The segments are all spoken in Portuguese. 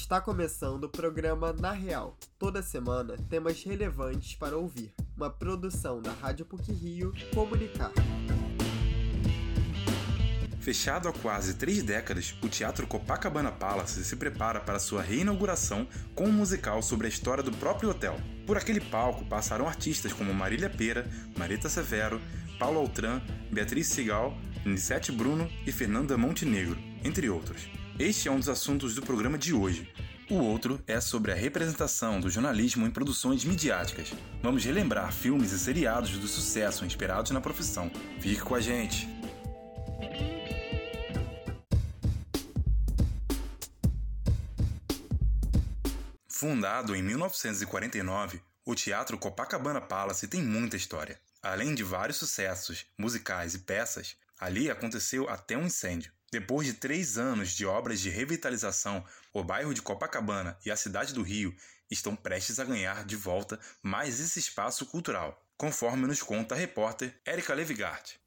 Está começando o programa Na Real. Toda semana, temas relevantes para ouvir. Uma produção da Rádio PUC Rio Comunicar. Fechado há quase três décadas, o Teatro Copacabana Palace se prepara para sua reinauguração com um musical sobre a história do próprio hotel. Por aquele palco passaram artistas como Marília Pera, Marita Severo, Paulo Altran, Beatriz Sigal, Nissete Bruno e Fernanda Montenegro, entre outros. Este é um dos assuntos do programa de hoje. O outro é sobre a representação do jornalismo em produções midiáticas. Vamos relembrar filmes e seriados do sucesso inspirados na profissão. Fique com a gente! Fundado em 1949, o Teatro Copacabana Palace tem muita história. Além de vários sucessos musicais e peças, ali aconteceu até um incêndio. Depois de três anos de obras de revitalização, o bairro de Copacabana e a cidade do Rio estão prestes a ganhar de volta mais esse espaço cultural, conforme nos conta a repórter Erika Levigart.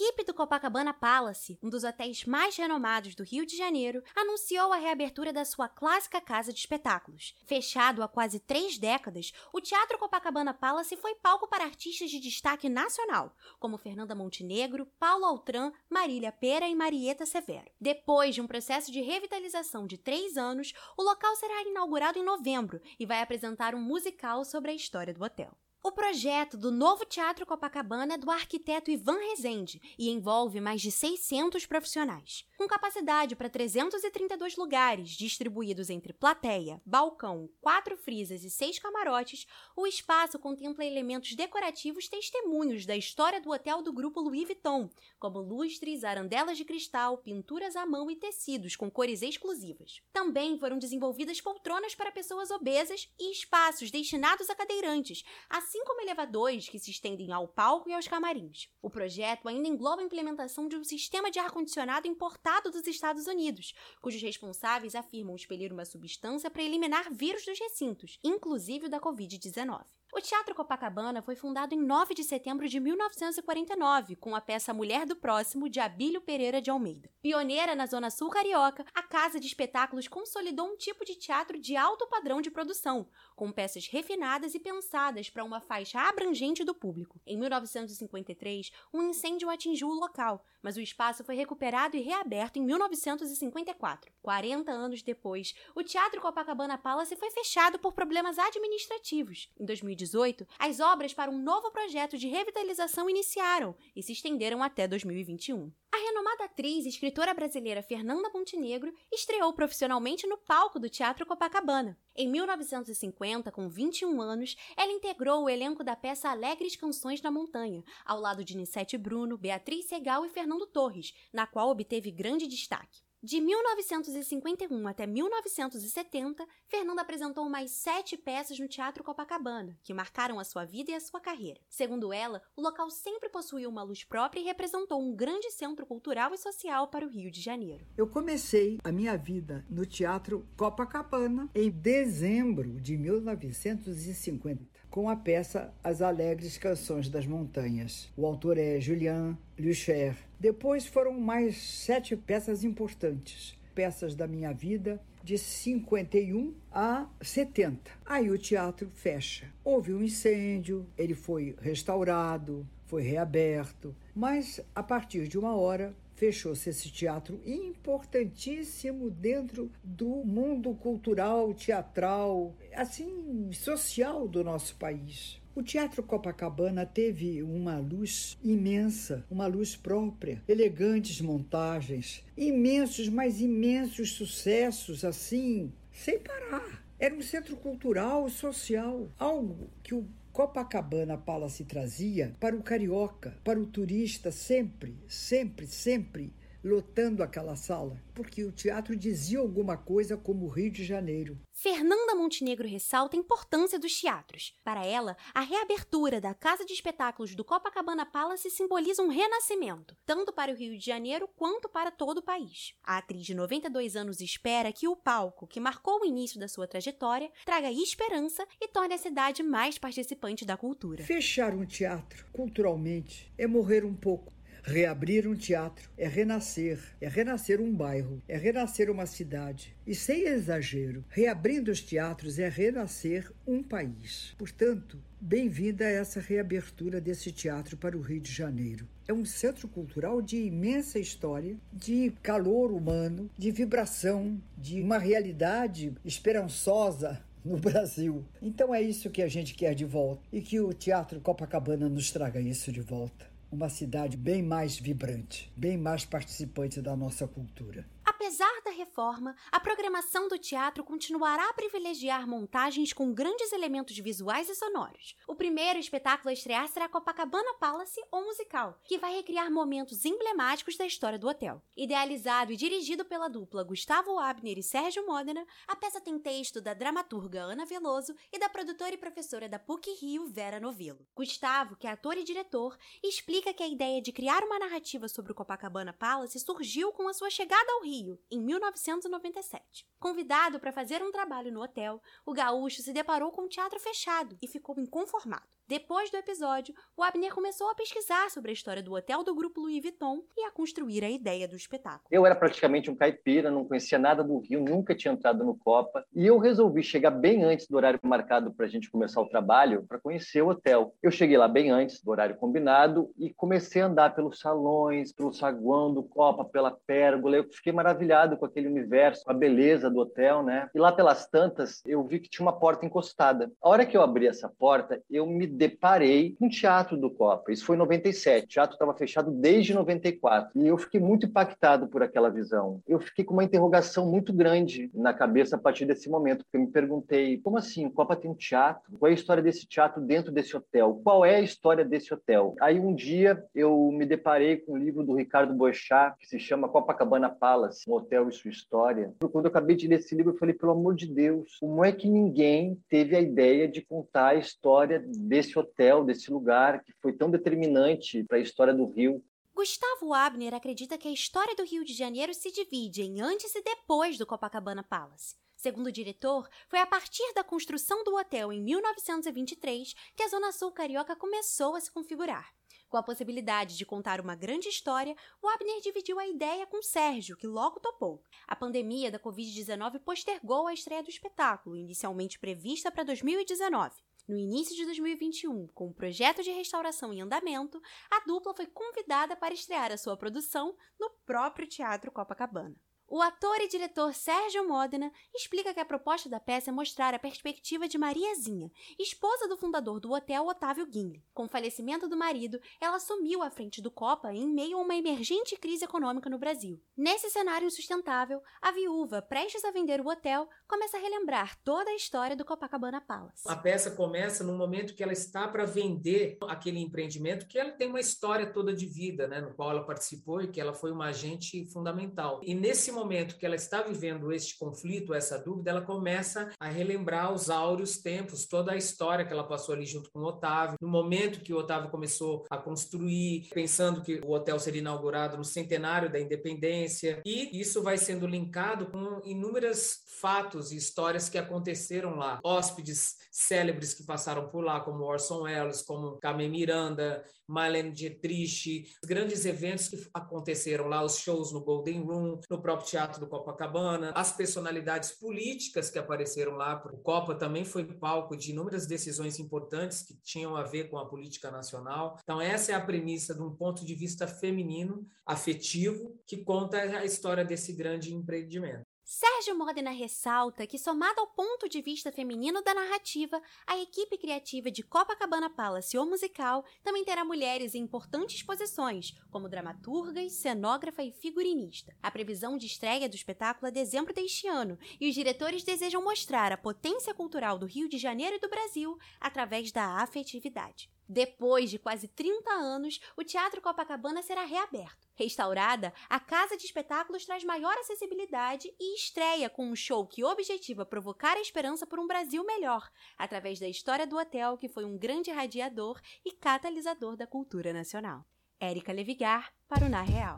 Equipe do Copacabana Palace, um dos hotéis mais renomados do Rio de Janeiro, anunciou a reabertura da sua clássica casa de espetáculos. Fechado há quase três décadas, o Teatro Copacabana Palace foi palco para artistas de destaque nacional, como Fernanda Montenegro, Paulo Altran, Marília Pera e Marieta Severo. Depois de um processo de revitalização de três anos, o local será inaugurado em novembro e vai apresentar um musical sobre a história do hotel. O projeto do novo Teatro Copacabana é do arquiteto Ivan Rezende e envolve mais de 600 profissionais. Com capacidade para 332 lugares, distribuídos entre plateia, balcão, quatro frisas e seis camarotes, o espaço contempla elementos decorativos testemunhos da história do hotel do grupo Louis Vuitton, como lustres, arandelas de cristal, pinturas à mão e tecidos com cores exclusivas. Também foram desenvolvidas poltronas para pessoas obesas e espaços destinados a cadeirantes, assim como elevadores que se estendem ao palco e aos camarins. O projeto ainda engloba a implementação de um sistema de ar-condicionado importado dos Estados Unidos, cujos responsáveis afirmam expelir uma substância para eliminar vírus dos recintos, inclusive o da Covid-19. O Teatro Copacabana foi fundado em 9 de setembro de 1949, com a peça Mulher do Próximo, de Abílio Pereira de Almeida. Pioneira na Zona Sul Carioca, a Casa de Espetáculos consolidou um tipo de teatro de alto padrão de produção, com peças refinadas e pensadas para uma faixa abrangente do público. Em 1953, um incêndio atingiu o local, mas o espaço foi recuperado e reaberto em 1954. 40 anos depois, o Teatro Copacabana Palace foi fechado por problemas administrativos. Em 2018, as obras para um novo projeto de revitalização iniciaram e se estenderam até 2021. A renomada atriz e escritora brasileira Fernanda Montenegro estreou profissionalmente no palco do Teatro Copacabana. Em 1950, com 21 anos, ela integrou o elenco da peça Alegres Canções da Montanha, ao lado de Nissete Bruno, Beatriz Segal e Fernando Torres, na qual obteve grande destaque. De 1951 até 1970, Fernanda apresentou mais sete peças no Teatro Copacabana, que marcaram a sua vida e a sua carreira. Segundo ela, o local sempre possuiu uma luz própria e representou um grande centro cultural e social para o Rio de Janeiro. Eu comecei a minha vida no Teatro Copacabana em dezembro de 1950, com a peça As Alegres Canções das Montanhas. O autor é Julian Lucher. Depois foram mais sete peças importantes, peças da minha vida, de 51 a 70. Aí o teatro fecha. Houve um incêndio, ele foi restaurado, foi reaberto, mas a partir de uma hora fechou-se esse teatro importantíssimo dentro do mundo cultural, teatral, assim, social do nosso país. O Teatro Copacabana teve uma luz imensa, uma luz própria, elegantes montagens, imensos, mas imensos sucessos, assim, sem parar. Era um centro cultural e social, algo que o Copacabana Palace trazia para o carioca, para o turista, sempre, sempre, sempre lotando aquela sala, porque o teatro dizia alguma coisa como o Rio de Janeiro. Fernanda Montenegro ressalta a importância dos teatros. Para ela, a reabertura da Casa de Espetáculos do Copacabana Palace simboliza um renascimento, tanto para o Rio de Janeiro quanto para todo o país. A atriz de 92 anos espera que o palco, que marcou o início da sua trajetória, traga esperança e torne a cidade mais participante da cultura. Fechar um teatro, culturalmente, é morrer um pouco Reabrir um teatro é renascer, é renascer um bairro, é renascer uma cidade. E sem exagero, reabrindo os teatros é renascer um país. Portanto, bem-vinda a essa reabertura desse teatro para o Rio de Janeiro. É um centro cultural de imensa história, de calor humano, de vibração, de uma realidade esperançosa no Brasil. Então é isso que a gente quer de volta e que o Teatro Copacabana nos traga isso de volta. Uma cidade bem mais vibrante, bem mais participante da nossa cultura. Apesar da reforma, a programação do teatro continuará a privilegiar montagens com grandes elementos visuais e sonoros. O primeiro espetáculo a estrear será Copacabana Palace, ou musical, que vai recriar momentos emblemáticos da história do hotel. Idealizado e dirigido pela dupla Gustavo Abner e Sérgio Modena, a peça tem texto da dramaturga Ana Veloso e da produtora e professora da PUC Rio, Vera Novelo. Gustavo, que é ator e diretor, explica que a ideia de criar uma narrativa sobre o Copacabana Palace surgiu com a sua chegada ao Rio em 1997. Convidado para fazer um trabalho no hotel, o gaúcho se deparou com um teatro fechado e ficou inconformado. Depois do episódio, o Abner começou a pesquisar sobre a história do hotel do grupo Louis Vuitton e a construir a ideia do espetáculo. Eu era praticamente um caipira, não conhecia nada do Rio, nunca tinha entrado no Copa, e eu resolvi chegar bem antes do horário marcado para a gente começar o trabalho, para conhecer o hotel. Eu cheguei lá bem antes do horário combinado e comecei a andar pelos salões, pelo saguão do Copa, pela pérgola. Eu fiquei maravilhado com aquele universo, com a beleza do hotel, né? E lá pelas tantas, eu vi que tinha uma porta encostada. A hora que eu abri essa porta, eu me deparei com o Teatro do Copa. Isso foi em 97. O teatro estava fechado desde 94. E eu fiquei muito impactado por aquela visão. Eu fiquei com uma interrogação muito grande na cabeça a partir desse momento, porque eu me perguntei, como assim? O Copa tem um teatro? Qual é a história desse teatro dentro desse hotel? Qual é a história desse hotel? Aí um dia eu me deparei com um livro do Ricardo Boechat, que se chama Copacabana Palace, um hotel e sua história. Quando eu acabei de ler esse livro, eu falei, pelo amor de Deus, como é que ninguém teve a ideia de contar a história desse desse hotel, desse lugar que foi tão determinante para a história do Rio. Gustavo Abner acredita que a história do Rio de Janeiro se divide em antes e depois do Copacabana Palace. Segundo o diretor, foi a partir da construção do hotel em 1923 que a Zona Sul Carioca começou a se configurar. Com a possibilidade de contar uma grande história, o Abner dividiu a ideia com Sérgio, que logo topou. A pandemia da Covid-19 postergou a estreia do espetáculo, inicialmente prevista para 2019. No início de 2021, com o projeto de restauração em andamento, a dupla foi convidada para estrear a sua produção no próprio Teatro Copacabana. O ator e diretor Sérgio Modena explica que a proposta da peça é mostrar a perspectiva de Mariazinha, esposa do fundador do hotel Otávio Guinle. Com o falecimento do marido, ela assumiu a frente do Copa em meio a uma emergente crise econômica no Brasil. Nesse cenário insustentável, a viúva, prestes a vender o hotel, começa a relembrar toda a história do Copacabana Palace. A peça começa no momento que ela está para vender aquele empreendimento, que ela tem uma história toda de vida, né, no qual ela participou e que ela foi uma agente fundamental. E nesse momento que ela está vivendo este conflito, essa dúvida, ela começa a relembrar os áureos tempos, toda a história que ela passou ali junto com o Otávio, no momento que o Otávio começou a construir, pensando que o hotel seria inaugurado no centenário da independência, e isso vai sendo linkado com inúmeros fatos e histórias que aconteceram lá. Hóspedes célebres que passaram por lá, como Orson Welles, como Carmen Miranda, Marlene Dietrich, grandes eventos que aconteceram lá, os shows no Golden Room, no próprio Teatro do Copacabana, as personalidades políticas que apareceram lá. O Copa também foi palco de inúmeras decisões importantes que tinham a ver com a política nacional. Então, essa é a premissa de um ponto de vista feminino, afetivo, que conta a história desse grande empreendimento. Sérgio Modena ressalta que, somado ao ponto de vista feminino da narrativa, a equipe criativa de Copacabana Palace ou musical também terá mulheres em importantes posições, como dramaturgas, cenógrafa e figurinista. A previsão de estreia do espetáculo é dezembro deste ano e os diretores desejam mostrar a potência cultural do Rio de Janeiro e do Brasil através da afetividade. Depois de quase 30 anos, o Teatro Copacabana será reaberto. Restaurada, a casa de espetáculos traz maior acessibilidade e estreia com um show que objetiva provocar a esperança por um Brasil melhor, através da história do hotel que foi um grande radiador e catalisador da cultura nacional. Érica Levigar, para o Na Real.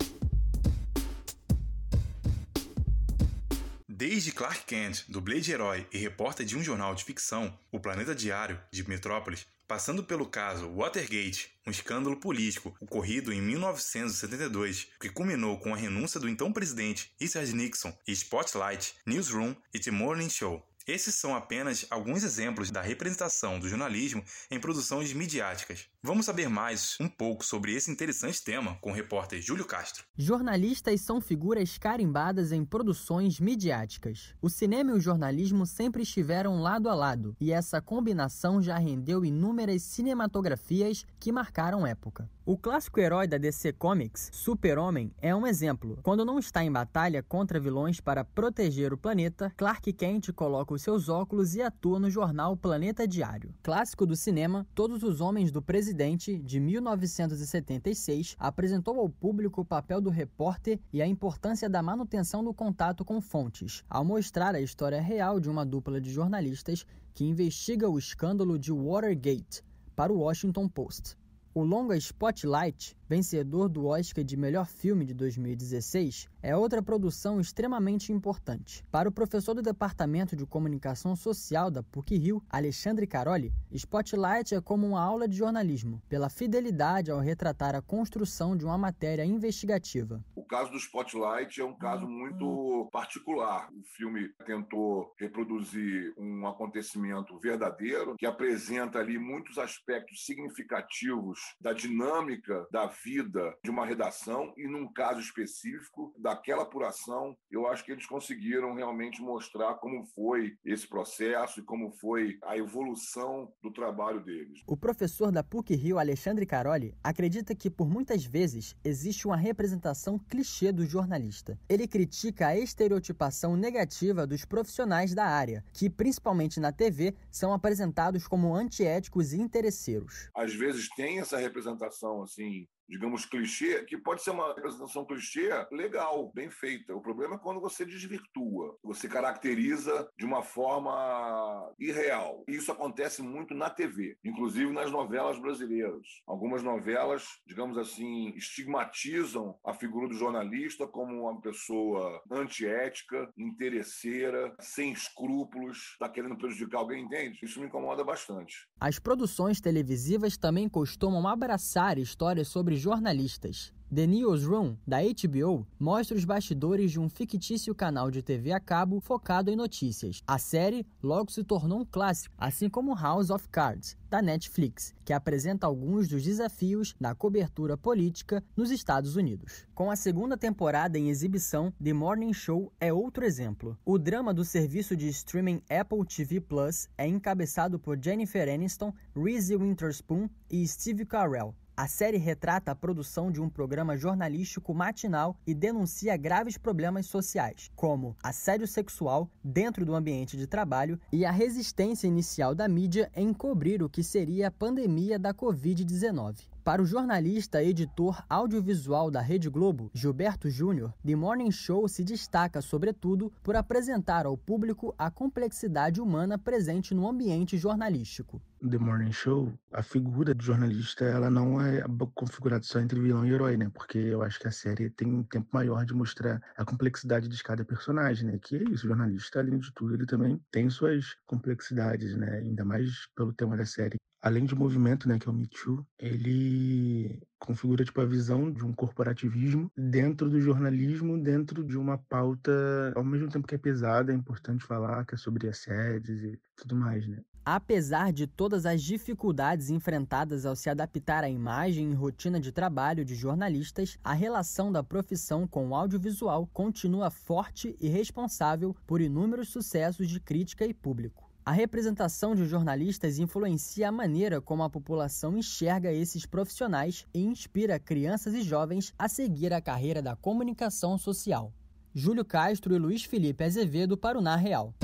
Desde Clark Kent, do Blade Herói e repórter de um jornal de ficção, O Planeta Diário, de Metrópolis, passando pelo caso Watergate, um escândalo político ocorrido em 1972, que culminou com a renúncia do então presidente Richard Nixon, e Spotlight, Newsroom e The Morning Show. Esses são apenas alguns exemplos da representação do jornalismo em produções midiáticas. Vamos saber mais um pouco sobre esse interessante tema com o repórter Júlio Castro. Jornalistas são figuras carimbadas em produções midiáticas. O cinema e o jornalismo sempre estiveram lado a lado, e essa combinação já rendeu inúmeras cinematografias que marcaram época. O clássico herói da DC Comics, Super-Homem, é um exemplo. Quando não está em batalha contra vilões para proteger o planeta, Clark Kent coloca seus óculos e atua no jornal Planeta Diário. Clássico do cinema, Todos os Homens do Presidente, de 1976, apresentou ao público o papel do repórter e a importância da manutenção do contato com fontes, ao mostrar a história real de uma dupla de jornalistas que investiga o escândalo de Watergate para o Washington Post. O longa Spotlight, vencedor do Oscar de melhor filme de 2016, é outra produção extremamente importante. Para o professor do Departamento de Comunicação Social da PUC-Rio, Alexandre Caroli, Spotlight é como uma aula de jornalismo, pela fidelidade ao retratar a construção de uma matéria investigativa. O caso do Spotlight é um caso muito particular. O filme tentou reproduzir um acontecimento verdadeiro que apresenta ali muitos aspectos significativos da dinâmica da vida de uma redação e, num caso específico, daquela apuração, eu acho que eles conseguiram realmente mostrar como foi esse processo e como foi a evolução do trabalho deles. O professor da PUC Rio, Alexandre Caroli, acredita que por muitas vezes existe uma representação clichê do jornalista. Ele critica a estereotipação negativa dos profissionais da área, que principalmente na TV são apresentados como antiéticos e interesseiros. Às vezes tem essa representação assim digamos, clichê, que pode ser uma representação clichê legal, bem feita. O problema é quando você desvirtua, você caracteriza de uma forma irreal. E isso acontece muito na TV, inclusive nas novelas brasileiras. Algumas novelas, digamos assim, estigmatizam a figura do jornalista como uma pessoa antiética, interesseira, sem escrúpulos, está querendo prejudicar alguém, entende? Isso me incomoda bastante. As produções televisivas também costumam abraçar histórias sobre jornalistas. The Newsroom, da HBO, mostra os bastidores de um fictício canal de TV a cabo focado em notícias. A série logo se tornou um clássico, assim como House of Cards, da Netflix, que apresenta alguns dos desafios da cobertura política nos Estados Unidos. Com a segunda temporada em exibição, The Morning Show é outro exemplo. O drama do serviço de streaming Apple TV Plus é encabeçado por Jennifer Aniston, Reese Witherspoon e Steve Carell. A série retrata a produção de um programa jornalístico matinal e denuncia graves problemas sociais, como assédio sexual dentro do ambiente de trabalho e a resistência inicial da mídia em cobrir o que seria a pandemia da Covid-19. Para o jornalista e editor audiovisual da Rede Globo, Gilberto Júnior, The Morning Show se destaca, sobretudo, por apresentar ao público a complexidade humana presente no ambiente jornalístico. The Morning Show, a figura do jornalista, ela não é configurada só entre vilão e herói, né? Porque eu acho que a série tem um tempo maior de mostrar a complexidade de cada personagem, né? Que é isso, o jornalista, além de tudo, ele também tem suas complexidades, né? Ainda mais pelo tema da série, além de movimento, né, que é o Me Too, ele configura tipo a visão de um corporativismo dentro do jornalismo, dentro de uma pauta ao mesmo tempo que é pesada, é importante falar que é sobre assédios e tudo mais, né? Apesar de todas as dificuldades enfrentadas ao se adaptar à imagem e rotina de trabalho de jornalistas, a relação da profissão com o audiovisual continua forte e responsável por inúmeros sucessos de crítica e público. A representação de jornalistas influencia a maneira como a população enxerga esses profissionais e inspira crianças e jovens a seguir a carreira da comunicação social. Júlio Castro e Luiz Felipe Azevedo para o Na Real.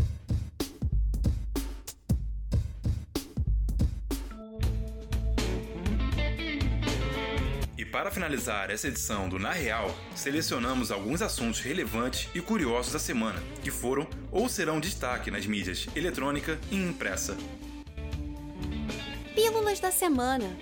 Para finalizar essa edição do Na Real, selecionamos alguns assuntos relevantes e curiosos da semana, que foram ou serão destaque nas mídias eletrônica e impressa. Pílulas da semana.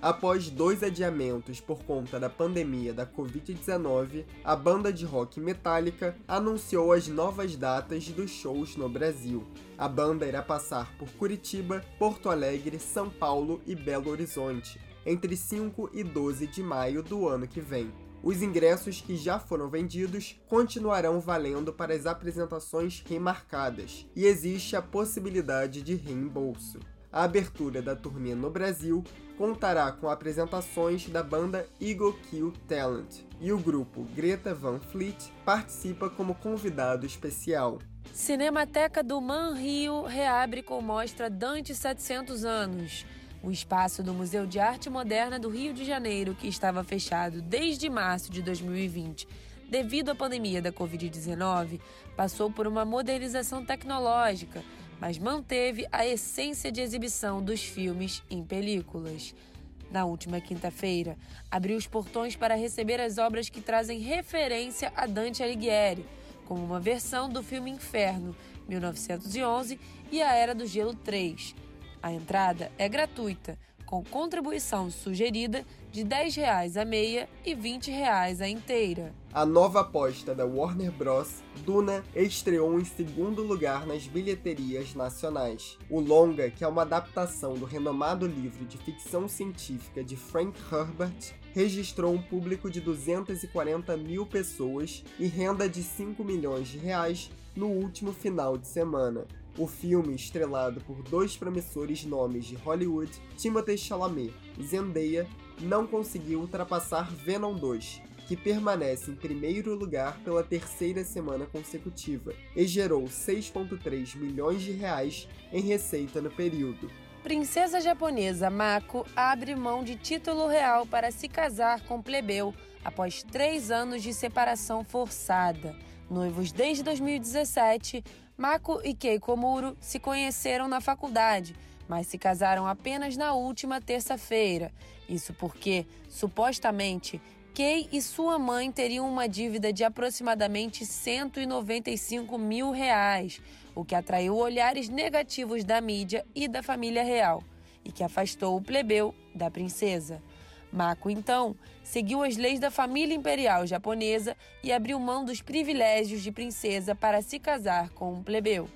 Após dois adiamentos por conta da pandemia da Covid-19, a banda de rock Metallica anunciou as novas datas dos shows no Brasil. A banda irá passar por Curitiba, Porto Alegre, São Paulo e Belo Horizonte, entre 5 e 12 de maio do ano que vem. Os ingressos que já foram vendidos continuarão valendo para as apresentações remarcadas e existe a possibilidade de reembolso. A abertura da turnê no Brasil contará com apresentações da banda Eagle Kill Talent e o grupo Greta Van Fleet participa como convidado especial. Cinemateca do Man Rio reabre com mostra Dante 700 anos. O espaço do Museu de Arte Moderna do Rio de Janeiro, que estava fechado desde março de 2020 devido à pandemia da Covid-19, passou por uma modernização tecnológica mas manteve a essência de exibição dos filmes em películas. Na última quinta-feira, abriu os portões para receber as obras que trazem referência a Dante Alighieri, como uma versão do filme Inferno, 1911, e A Era do Gelo 3. A entrada é gratuita, com contribuição sugerida de R$ 10 a meia e R$ 20 a inteira. A nova aposta da Warner Bros., Duna, estreou em segundo lugar nas bilheterias nacionais. O longa, que é uma adaptação do renomado livro de ficção científica de Frank Herbert, registrou um público de 240 mil pessoas e renda de 5 milhões de reais no último final de semana. O filme, estrelado por dois promissores nomes de Hollywood, Timothée Chalamet e Zendaya, não conseguiu ultrapassar Venom 2, que permanece em primeiro lugar pela terceira semana consecutiva e gerou 6,3 milhões de reais em receita no período. Princesa japonesa Mako abre mão de título real para se casar com plebeu após três anos de separação forçada. Noivos desde 2017, Mako e Keiko Muro se conheceram na faculdade, mas se casaram apenas na última terça-feira. Isso porque, supostamente, Kei e sua mãe teriam uma dívida de aproximadamente 195 mil reais, o que atraiu olhares negativos da mídia e da família real, e que afastou o plebeu da princesa. Mako, então, seguiu as leis da família imperial japonesa e abriu mão dos privilégios de princesa para se casar com um plebeu.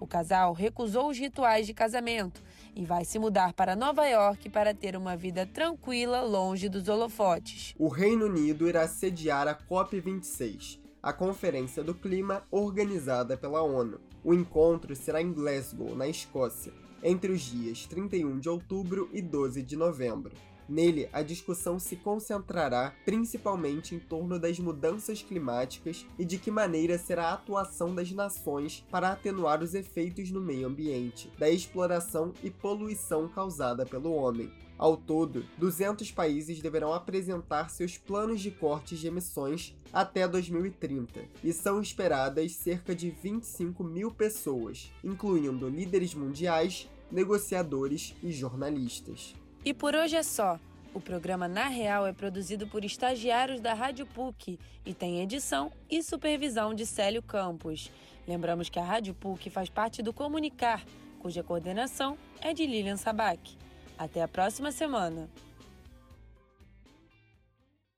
O casal recusou os rituais de casamento e vai se mudar para Nova York para ter uma vida tranquila longe dos holofotes. O Reino Unido irá sediar a COP26, a Conferência do Clima organizada pela ONU. O encontro será em Glasgow, na Escócia, entre os dias 31 de outubro e 12 de novembro. Nele, a discussão se concentrará principalmente em torno das mudanças climáticas e de que maneira será a atuação das nações para atenuar os efeitos no meio ambiente, da exploração e poluição causada pelo homem. Ao todo, 200 países deverão apresentar seus planos de cortes de emissões até 2030, e são esperadas cerca de 25 mil pessoas, incluindo líderes mundiais, negociadores e jornalistas. E por hoje é só. O programa Na Real é produzido por estagiários da Rádio PUC e tem edição e supervisão de Célio Campos. Lembramos que a Rádio PUC faz parte do Comunicar, cuja coordenação é de Lilian Sabac. Até a próxima semana.